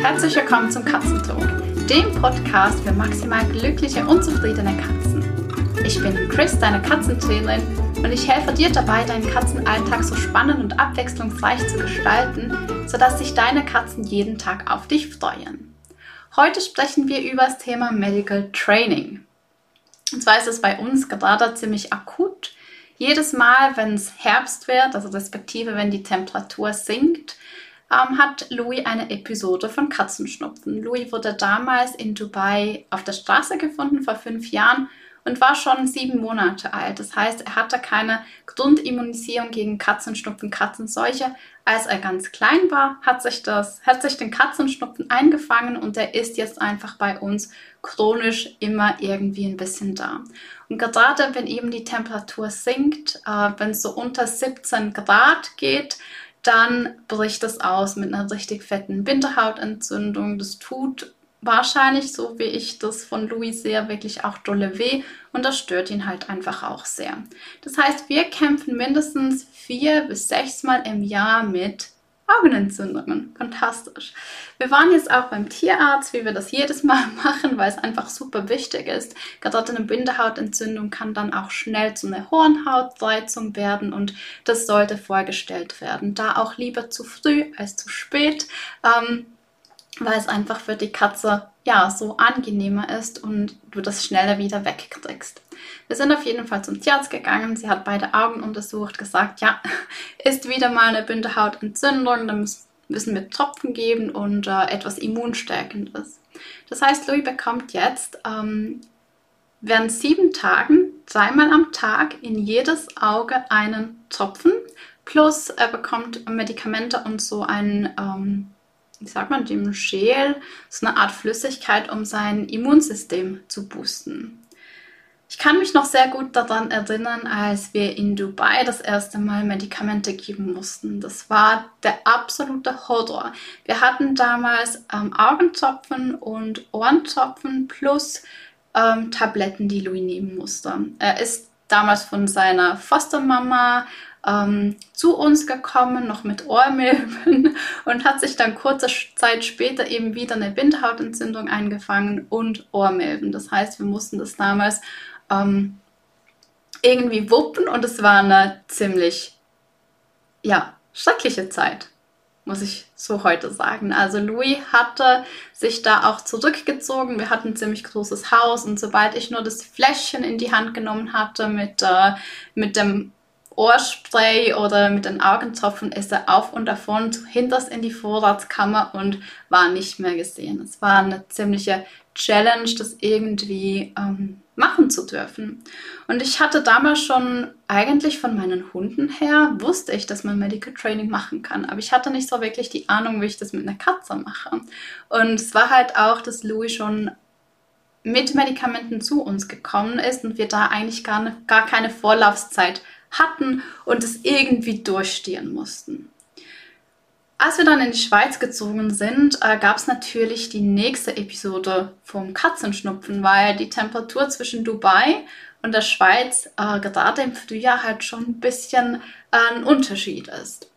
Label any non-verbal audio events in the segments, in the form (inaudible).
Herzlich willkommen zum Katzentalk, dem Podcast für maximal glückliche und zufriedene Katzen. Ich bin Chris, deine Katzentrainerin, und ich helfe dir dabei, deinen Katzenalltag so spannend und abwechslungsreich zu gestalten, sodass sich deine Katzen jeden Tag auf dich freuen. Heute sprechen wir über das Thema Medical Training. Und zwar ist es bei uns gerade ziemlich akut. Jedes Mal, wenn es Herbst wird, also respektive wenn die Temperatur sinkt, ähm, hat Louis eine Episode von Katzenschnupfen. Louis wurde damals in Dubai auf der Straße gefunden vor fünf Jahren und war schon sieben Monate alt. Das heißt, er hatte keine Grundimmunisierung gegen Katzenschnupfen, Katzenseuche. Als er ganz klein war, hat sich, das, hat sich den Katzenschnupfen eingefangen und er ist jetzt einfach bei uns chronisch immer irgendwie ein bisschen da. Und gerade wenn eben die Temperatur sinkt, äh, wenn es so unter 17 Grad geht, dann bricht es aus mit einer richtig fetten Winterhautentzündung. Das tut wahrscheinlich, so wie ich das von Louis sehe, wirklich auch dolle weh und das stört ihn halt einfach auch sehr. Das heißt, wir kämpfen mindestens vier bis sechs Mal im Jahr mit Augenentzündungen. Fantastisch. Wir waren jetzt auch beim Tierarzt, wie wir das jedes Mal (laughs) machen, weil es einfach super wichtig ist. Gerade eine Bindehautentzündung kann dann auch schnell zu einer Hornhautreizung werden und das sollte vorgestellt werden. Da auch lieber zu früh als zu spät. Ähm, weil es einfach für die Katze ja so angenehmer ist und du das schneller wieder wegkriegst. Wir sind auf jeden Fall zum Tierarzt gegangen. Sie hat beide Augen untersucht, gesagt, ja, ist wieder mal eine Bindehautentzündung, dann müssen wir Tropfen geben und äh, etwas Immunstärkendes. Das heißt, Louis bekommt jetzt ähm, während sieben Tagen dreimal am Tag in jedes Auge einen Tropfen. Plus er bekommt Medikamente und so ein ähm, wie sagt man, dem Gel, so eine Art Flüssigkeit, um sein Immunsystem zu boosten. Ich kann mich noch sehr gut daran erinnern, als wir in Dubai das erste Mal Medikamente geben mussten. Das war der absolute Horror. Wir hatten damals ähm, Augentropfen und Ohrentropfen plus ähm, Tabletten, die Louis nehmen musste. Er ist damals von seiner Fostermama ähm, zu uns gekommen, noch mit Ohrmilben (laughs) und hat sich dann kurze Zeit später eben wieder eine Bindehautentzündung eingefangen und Ohrmilben. Das heißt, wir mussten das damals ähm, irgendwie wuppen und es war eine ziemlich, ja, schreckliche Zeit muss ich so heute sagen. Also Louis hatte sich da auch zurückgezogen. Wir hatten ein ziemlich großes Haus und sobald ich nur das Fläschchen in die Hand genommen hatte mit, äh, mit dem Ohrspray oder mit den Augentropfen ist er auf und davon hinters in die Vorratskammer und war nicht mehr gesehen. Es war eine ziemliche Challenge, das irgendwie ähm, machen zu dürfen. Und ich hatte damals schon eigentlich von meinen Hunden her, wusste ich, dass man Medical Training machen kann, aber ich hatte nicht so wirklich die Ahnung, wie ich das mit einer Katze mache. Und es war halt auch, dass Louis schon mit Medikamenten zu uns gekommen ist und wir da eigentlich gar, ne, gar keine Vorlaufzeit hatten und es irgendwie durchstehen mussten. Als wir dann in die Schweiz gezogen sind, äh, gab es natürlich die nächste Episode vom Katzenschnupfen, weil die Temperatur zwischen Dubai und der Schweiz äh, gerade im Frühjahr halt schon ein bisschen äh, ein Unterschied ist.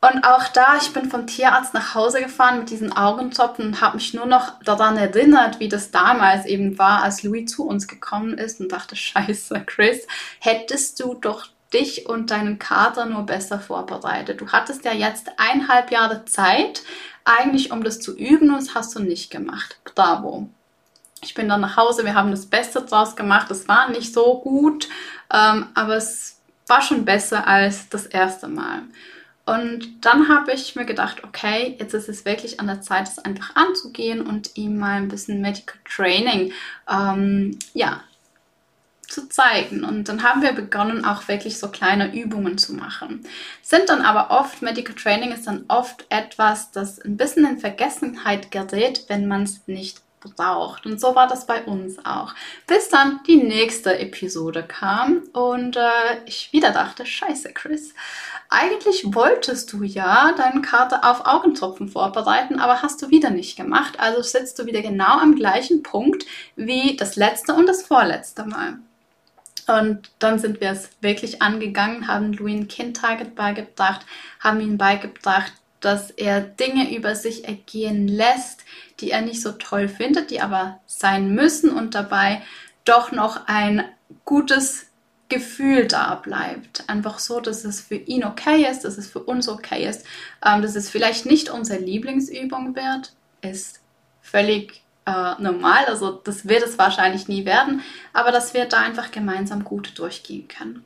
Und auch da, ich bin vom Tierarzt nach Hause gefahren mit diesen Augentropfen und habe mich nur noch daran erinnert, wie das damals eben war, als Louis zu uns gekommen ist und dachte, (laughs) scheiße, Chris, hättest du doch dich und deinen Kater nur besser vorbereitet. Du hattest ja jetzt eineinhalb Jahre Zeit, eigentlich um das zu üben und das hast du nicht gemacht. Bravo. Ich bin dann nach Hause, wir haben das Beste draus gemacht. Es war nicht so gut, ähm, aber es war schon besser als das erste Mal. Und dann habe ich mir gedacht, okay, jetzt ist es wirklich an der Zeit, es einfach anzugehen und ihm mal ein bisschen Medical Training ähm, ja, zu zeigen. Und dann haben wir begonnen, auch wirklich so kleine Übungen zu machen. Sind dann aber oft, Medical Training ist dann oft etwas, das ein bisschen in Vergessenheit gerät, wenn man es nicht braucht. Und so war das bei uns auch. Bis dann die nächste Episode kam und äh, ich wieder dachte, scheiße, Chris. Eigentlich wolltest du ja deinen Kater auf Augentropfen vorbereiten, aber hast du wieder nicht gemacht. Also sitzt du wieder genau am gleichen Punkt wie das letzte und das vorletzte Mal. Und dann sind wir es wirklich angegangen, haben Louis ein Kind-Target beigebracht, haben ihm beigebracht, dass er Dinge über sich ergehen lässt, die er nicht so toll findet, die aber sein müssen und dabei doch noch ein gutes Gefühl da bleibt. Einfach so, dass es für ihn okay ist, dass es für uns okay ist, ähm, dass es vielleicht nicht unsere Lieblingsübung wird, ist völlig äh, normal. Also das wird es wahrscheinlich nie werden, aber dass wir da einfach gemeinsam gut durchgehen können.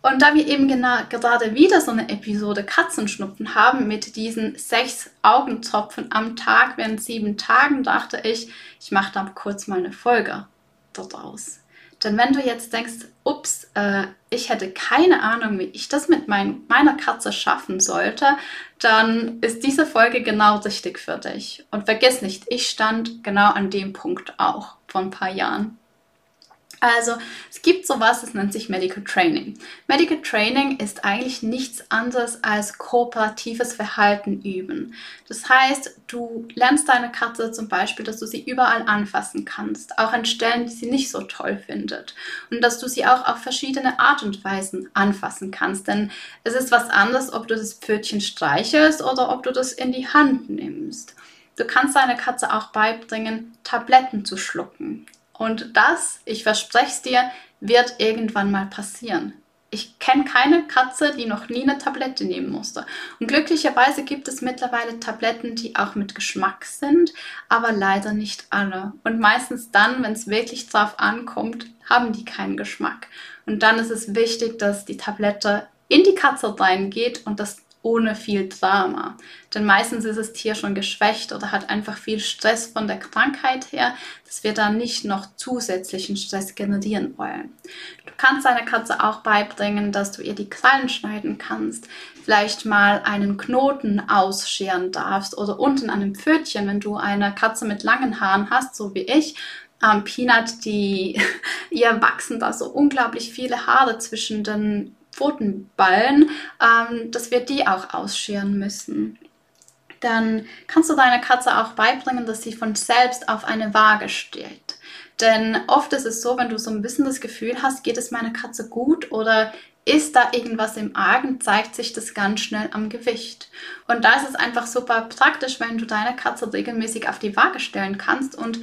Und da wir eben genau, gerade wieder so eine Episode Katzenschnupfen haben mit diesen sechs Augentropfen am Tag während sieben Tagen, dachte ich, ich mache da kurz mal eine Folge daraus. Denn wenn du jetzt denkst, ups, äh, ich hätte keine Ahnung, wie ich das mit mein, meiner Katze schaffen sollte, dann ist diese Folge genau richtig für dich. Und vergiss nicht, ich stand genau an dem Punkt auch vor ein paar Jahren. Also es gibt sowas, das nennt sich Medical Training. Medical Training ist eigentlich nichts anderes als kooperatives Verhalten üben. Das heißt, du lernst deine Katze zum Beispiel, dass du sie überall anfassen kannst, auch an Stellen, die sie nicht so toll findet. Und dass du sie auch auf verschiedene Art und Weisen anfassen kannst. Denn es ist was anderes, ob du das Pfötchen streichelst oder ob du das in die Hand nimmst. Du kannst deiner Katze auch beibringen, Tabletten zu schlucken. Und das, ich verspreche es dir, wird irgendwann mal passieren. Ich kenne keine Katze, die noch nie eine Tablette nehmen musste. Und glücklicherweise gibt es mittlerweile Tabletten, die auch mit Geschmack sind, aber leider nicht alle. Und meistens dann, wenn es wirklich drauf ankommt, haben die keinen Geschmack. Und dann ist es wichtig, dass die Tablette in die Katze reingeht und das ohne viel Drama. Denn meistens ist das Tier schon geschwächt oder hat einfach viel Stress von der Krankheit her, dass wir da nicht noch zusätzlichen Stress generieren wollen. Du kannst deiner Katze auch beibringen, dass du ihr die Krallen schneiden kannst, vielleicht mal einen Knoten ausscheren darfst oder unten an dem Pfötchen, wenn du eine Katze mit langen Haaren hast, so wie ich, ähm, Peanut, die (laughs) ihr wachsen da so unglaublich viele Haare zwischen den Pfotenballen, ähm, dass wir die auch ausscheren müssen. Dann kannst du deiner Katze auch beibringen, dass sie von selbst auf eine Waage steht. Denn oft ist es so, wenn du so ein bisschen das Gefühl hast, geht es meiner Katze gut oder ist da irgendwas im Argen, zeigt sich das ganz schnell am Gewicht. Und da ist es einfach super praktisch, wenn du deine Katze regelmäßig auf die Waage stellen kannst und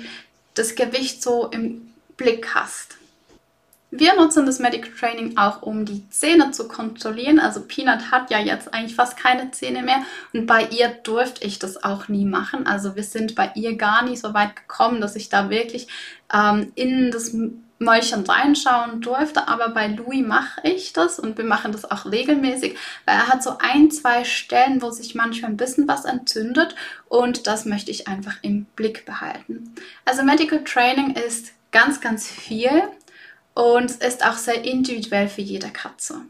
das Gewicht so im Blick hast. Wir nutzen das Medical Training auch, um die Zähne zu kontrollieren. Also Peanut hat ja jetzt eigentlich fast keine Zähne mehr und bei ihr durfte ich das auch nie machen. Also wir sind bei ihr gar nicht so weit gekommen, dass ich da wirklich ähm, in das Mäulchen reinschauen durfte, aber bei Louis mache ich das und wir machen das auch regelmäßig, weil er hat so ein, zwei Stellen, wo sich manchmal ein bisschen was entzündet und das möchte ich einfach im Blick behalten. Also Medical Training ist ganz, ganz viel und ist auch sehr individuell für jede Katze.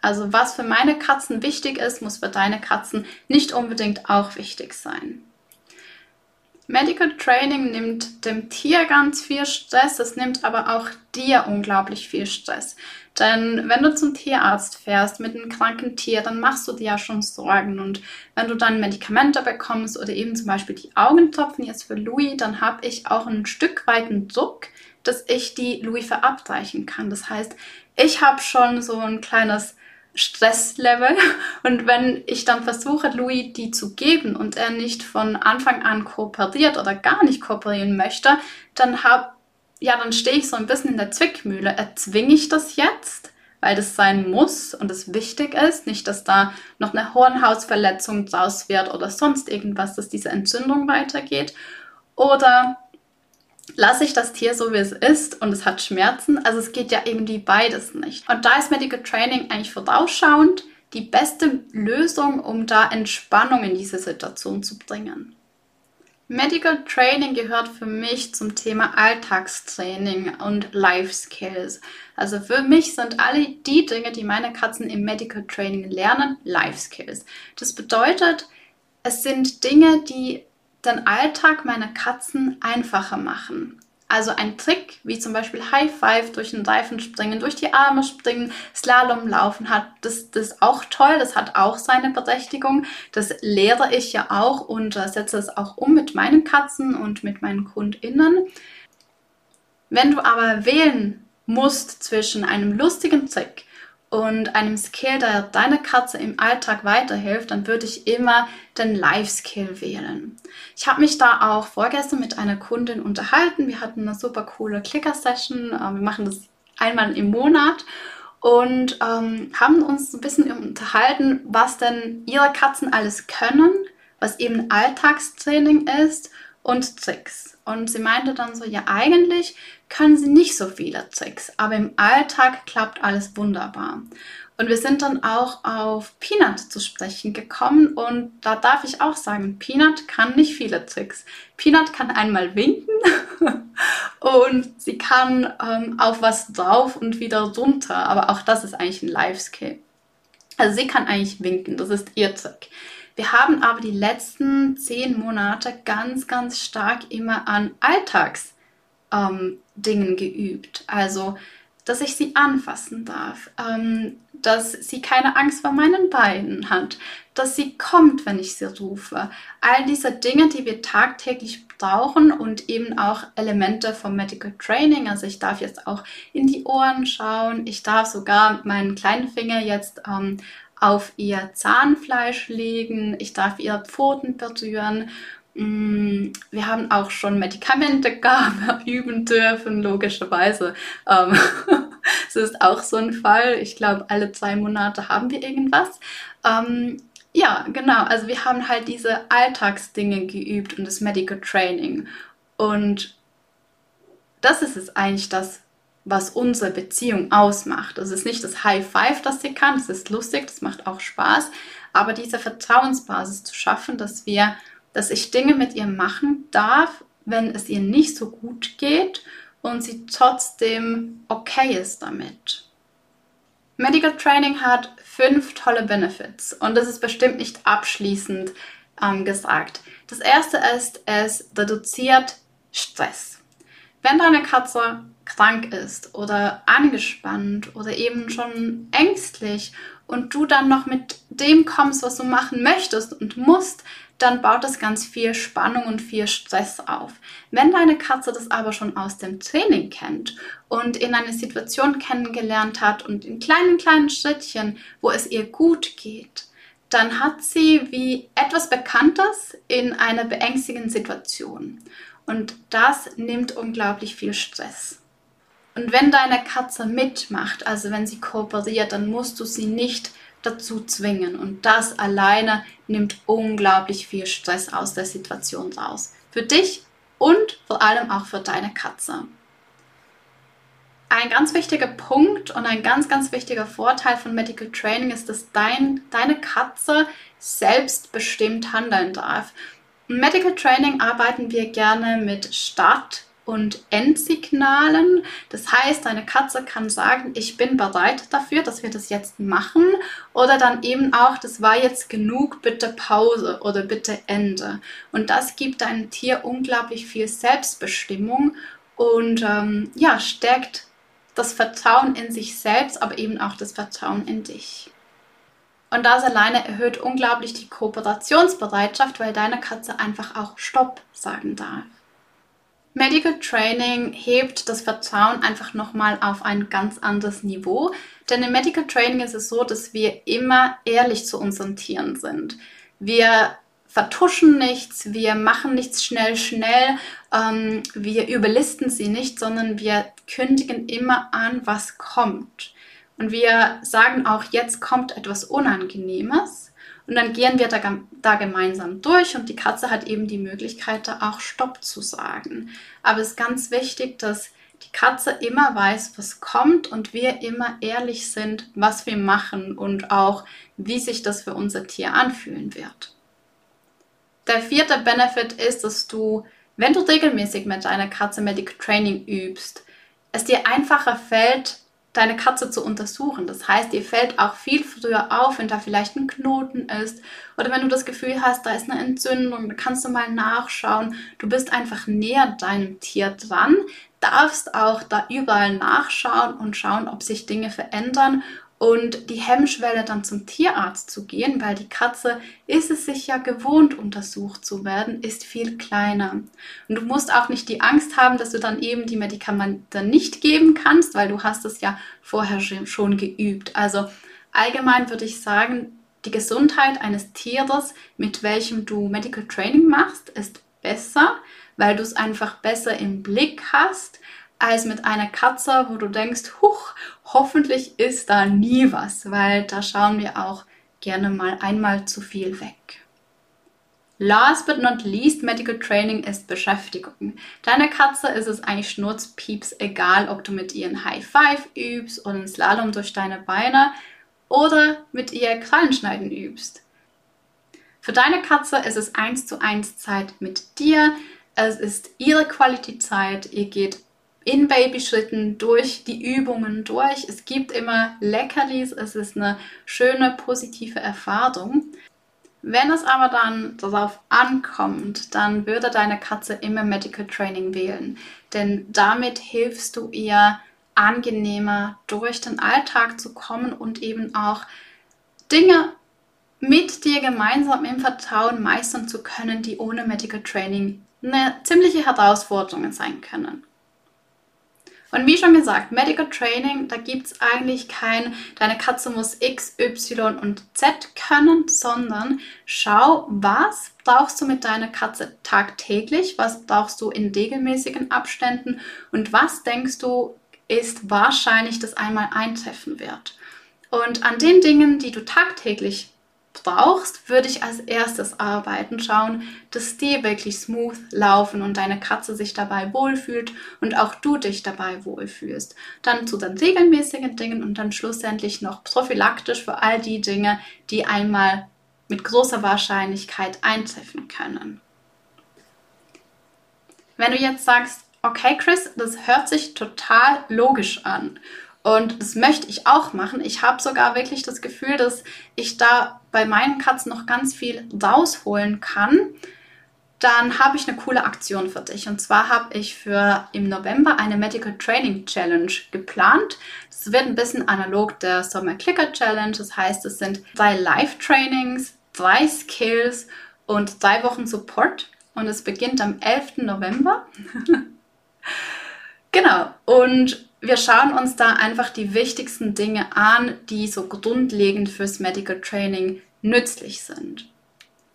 Also was für meine Katzen wichtig ist, muss für deine Katzen nicht unbedingt auch wichtig sein. Medical Training nimmt dem Tier ganz viel Stress, es nimmt aber auch dir unglaublich viel Stress. Denn wenn du zum Tierarzt fährst mit einem kranken Tier, dann machst du dir ja schon Sorgen. Und wenn du dann Medikamente bekommst oder eben zum Beispiel die Augentropfen jetzt für Louis, dann habe ich auch ein Stück weit einen Druck, dass ich die Louis verabreichen kann. Das heißt, ich habe schon so ein kleines Stresslevel (laughs) und wenn ich dann versuche, Louis die zu geben und er nicht von Anfang an kooperiert oder gar nicht kooperieren möchte, dann hab, ja, dann stehe ich so ein bisschen in der Zwickmühle. Erzwinge ich das jetzt, weil das sein muss und es wichtig ist, nicht, dass da noch eine Hornhausverletzung draus wird oder sonst irgendwas, dass diese Entzündung weitergeht. Oder lasse ich das Tier so, wie es ist und es hat Schmerzen. Also es geht ja irgendwie beides nicht. Und da ist Medical Training eigentlich vorausschauend die beste Lösung, um da Entspannung in diese Situation zu bringen. Medical Training gehört für mich zum Thema Alltagstraining und Life Skills. Also für mich sind alle die Dinge, die meine Katzen im Medical Training lernen, Life Skills. Das bedeutet, es sind Dinge, die den Alltag meiner Katzen einfacher machen. Also ein Trick, wie zum Beispiel High Five durch den Reifen springen, durch die Arme springen, Slalom laufen hat, das, das ist auch toll, das hat auch seine Berechtigung. Das lehre ich ja auch und äh, setze es auch um mit meinen Katzen und mit meinen KundInnen. Wenn du aber wählen musst zwischen einem lustigen Trick und einem Skill, der deiner Katze im Alltag weiterhilft, dann würde ich immer den Life-Skill wählen. Ich habe mich da auch vorgestern mit einer Kundin unterhalten. Wir hatten eine super coole Clicker-Session. Äh, wir machen das einmal im Monat und ähm, haben uns ein bisschen unterhalten, was denn ihre Katzen alles können, was eben Alltagstraining ist und Tricks. Und sie meinte dann so, ja eigentlich können sie nicht so viele Tricks, aber im Alltag klappt alles wunderbar. Und wir sind dann auch auf Peanut zu sprechen gekommen und da darf ich auch sagen, Peanut kann nicht viele Tricks. Peanut kann einmal winken (laughs) und sie kann ähm, auf was drauf und wieder runter, aber auch das ist eigentlich ein Life-Skill. Also sie kann eigentlich winken, das ist ihr Trick. Wir haben aber die letzten zehn Monate ganz, ganz stark immer an Alltagsdingen ähm, geübt. Also, dass ich sie anfassen darf, ähm, dass sie keine Angst vor meinen Beinen hat, dass sie kommt, wenn ich sie rufe. All diese Dinge, die wir tagtäglich brauchen und eben auch Elemente vom Medical Training. Also ich darf jetzt auch in die Ohren schauen. Ich darf sogar meinen kleinen Finger jetzt ähm, auf ihr Zahnfleisch legen, ich darf ihr Pfoten berühren. Mm, wir haben auch schon Medikamentegabe (laughs) üben dürfen, logischerweise. Ähm, (laughs) das ist auch so ein Fall. Ich glaube, alle zwei Monate haben wir irgendwas. Ähm, ja, genau. Also wir haben halt diese Alltagsdinge geübt und das Medical Training. Und das ist es eigentlich, das was unsere Beziehung ausmacht. Es ist nicht das High Five, das sie kann, das ist lustig, das macht auch Spaß, aber diese Vertrauensbasis zu schaffen, dass wir, dass ich Dinge mit ihr machen darf, wenn es ihr nicht so gut geht und sie trotzdem okay ist damit. Medical Training hat fünf tolle Benefits und das ist bestimmt nicht abschließend ähm, gesagt. Das erste ist, es reduziert Stress. Wenn deine Katze krank ist oder angespannt oder eben schon ängstlich und du dann noch mit dem kommst, was du machen möchtest und musst, dann baut das ganz viel Spannung und viel Stress auf. Wenn deine Katze das aber schon aus dem Training kennt und in eine Situation kennengelernt hat und in kleinen, kleinen Schrittchen, wo es ihr gut geht, dann hat sie wie etwas Bekanntes in einer beängstigenden Situation. Und das nimmt unglaublich viel Stress. Und wenn deine Katze mitmacht, also wenn sie kooperiert, dann musst du sie nicht dazu zwingen. Und das alleine nimmt unglaublich viel Stress aus der Situation raus. Für dich und vor allem auch für deine Katze. Ein ganz wichtiger Punkt und ein ganz, ganz wichtiger Vorteil von Medical Training ist, dass dein, deine Katze selbstbestimmt handeln darf. Im Medical Training arbeiten wir gerne mit Start- und Endsignalen. Das heißt, deine Katze kann sagen, ich bin bereit dafür, dass wir das jetzt machen. Oder dann eben auch, das war jetzt genug, bitte Pause oder bitte Ende. Und das gibt deinem Tier unglaublich viel Selbstbestimmung und ähm, ja, stärkt das Vertrauen in sich selbst, aber eben auch das Vertrauen in dich. Und das alleine erhöht unglaublich die Kooperationsbereitschaft, weil deine Katze einfach auch Stopp sagen darf. Medical Training hebt das Vertrauen einfach nochmal auf ein ganz anderes Niveau. Denn im Medical Training ist es so, dass wir immer ehrlich zu unseren Tieren sind. Wir vertuschen nichts, wir machen nichts schnell, schnell, ähm, wir überlisten sie nicht, sondern wir kündigen immer an, was kommt. Und wir sagen auch, jetzt kommt etwas Unangenehmes. Und dann gehen wir da, da, gemeinsam durch und die Katze hat eben die Möglichkeit, da auch Stopp zu sagen. Aber es ist ganz wichtig, dass die Katze immer weiß, was kommt und wir immer ehrlich sind, was wir machen und auch, wie sich das für unser Tier anfühlen wird. Der vierte Benefit ist, dass du, wenn du regelmäßig mit deiner Katze Medic Training übst, es dir einfacher fällt, deine Katze zu untersuchen. Das heißt, dir fällt auch viel früher auf, wenn da vielleicht ein Knoten ist oder wenn du das Gefühl hast, da ist eine Entzündung, da kannst du mal nachschauen. Du bist einfach näher deinem Tier dran, darfst auch da überall nachschauen und schauen, ob sich Dinge verändern und die Hemmschwelle dann zum Tierarzt zu gehen, weil die Katze ist es sich ja gewohnt, untersucht zu werden, ist viel kleiner. Und du musst auch nicht die Angst haben, dass du dann eben die Medikamente nicht geben kannst, weil du hast es ja vorher schon geübt. Also allgemein würde ich sagen, die Gesundheit eines Tieres, mit welchem du Medical Training machst, ist besser, weil du es einfach besser im Blick hast, als mit einer Katze, wo du denkst, huch, hoffentlich ist da nie was, weil da schauen wir auch gerne mal einmal zu viel weg. Last but not least, Medical Training ist Beschäftigung. Deiner Katze ist es eigentlich schnurzpieps egal, ob du mit ihr ein High Five übst oder ein Slalom durch deine Beine oder mit ihr Krallenschneiden übst. Für deine Katze ist es eins zu eins Zeit mit dir. Es ist ihre Qualitätszeit. Ihr geht in Babyschritten durch die Übungen durch. Es gibt immer Leckerlis. Es ist eine schöne, positive Erfahrung. Wenn es aber dann darauf ankommt, dann würde deine Katze immer Medical Training wählen. Denn damit hilfst du ihr angenehmer durch den Alltag zu kommen und eben auch Dinge mit dir gemeinsam im Vertrauen meistern zu können, die ohne Medical Training eine ziemliche Herausforderung sein können. Und wie schon gesagt, Medical Training, da gibt es eigentlich kein, deine Katze muss X, Y und Z können, sondern schau, was brauchst du mit deiner Katze tagtäglich, was brauchst du in regelmäßigen Abständen und was denkst du, ist wahrscheinlich, dass einmal eintreffen wird. Und an den Dingen, die du tagtäglich brauchst, würde ich als erstes arbeiten, schauen, dass die wirklich smooth laufen und deine Katze sich dabei wohlfühlt und auch du dich dabei wohlfühlst. Dann zu den regelmäßigen Dingen und dann schlussendlich noch prophylaktisch für all die Dinge, die einmal mit großer Wahrscheinlichkeit eintreffen können. Wenn du jetzt sagst, okay, Chris, das hört sich total logisch an. Und das möchte ich auch machen. Ich habe sogar wirklich das Gefühl, dass ich da bei meinen Katzen noch ganz viel rausholen kann. Dann habe ich eine coole Aktion für dich. Und zwar habe ich für im November eine Medical Training Challenge geplant. Das wird ein bisschen analog der Summer Clicker Challenge. Das heißt, es sind drei Live-Trainings, drei Skills und drei Wochen Support. Und es beginnt am 11. November. (laughs) genau. Und wir schauen uns da einfach die wichtigsten Dinge an, die so grundlegend fürs Medical Training nützlich sind.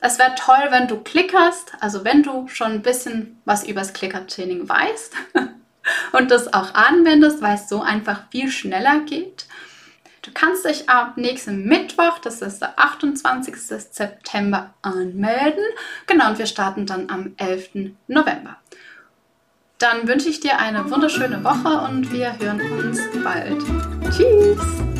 Es wäre toll, wenn du klickerst, also wenn du schon ein bisschen was übers Clicker-Training weißt (laughs) und das auch anwendest, weil es so einfach viel schneller geht. Du kannst dich ab nächsten Mittwoch, das ist der 28. September, anmelden. Genau, und wir starten dann am 11. November. Dann wünsche ich dir eine wunderschöne Woche und wir hören uns bald. Tschüss!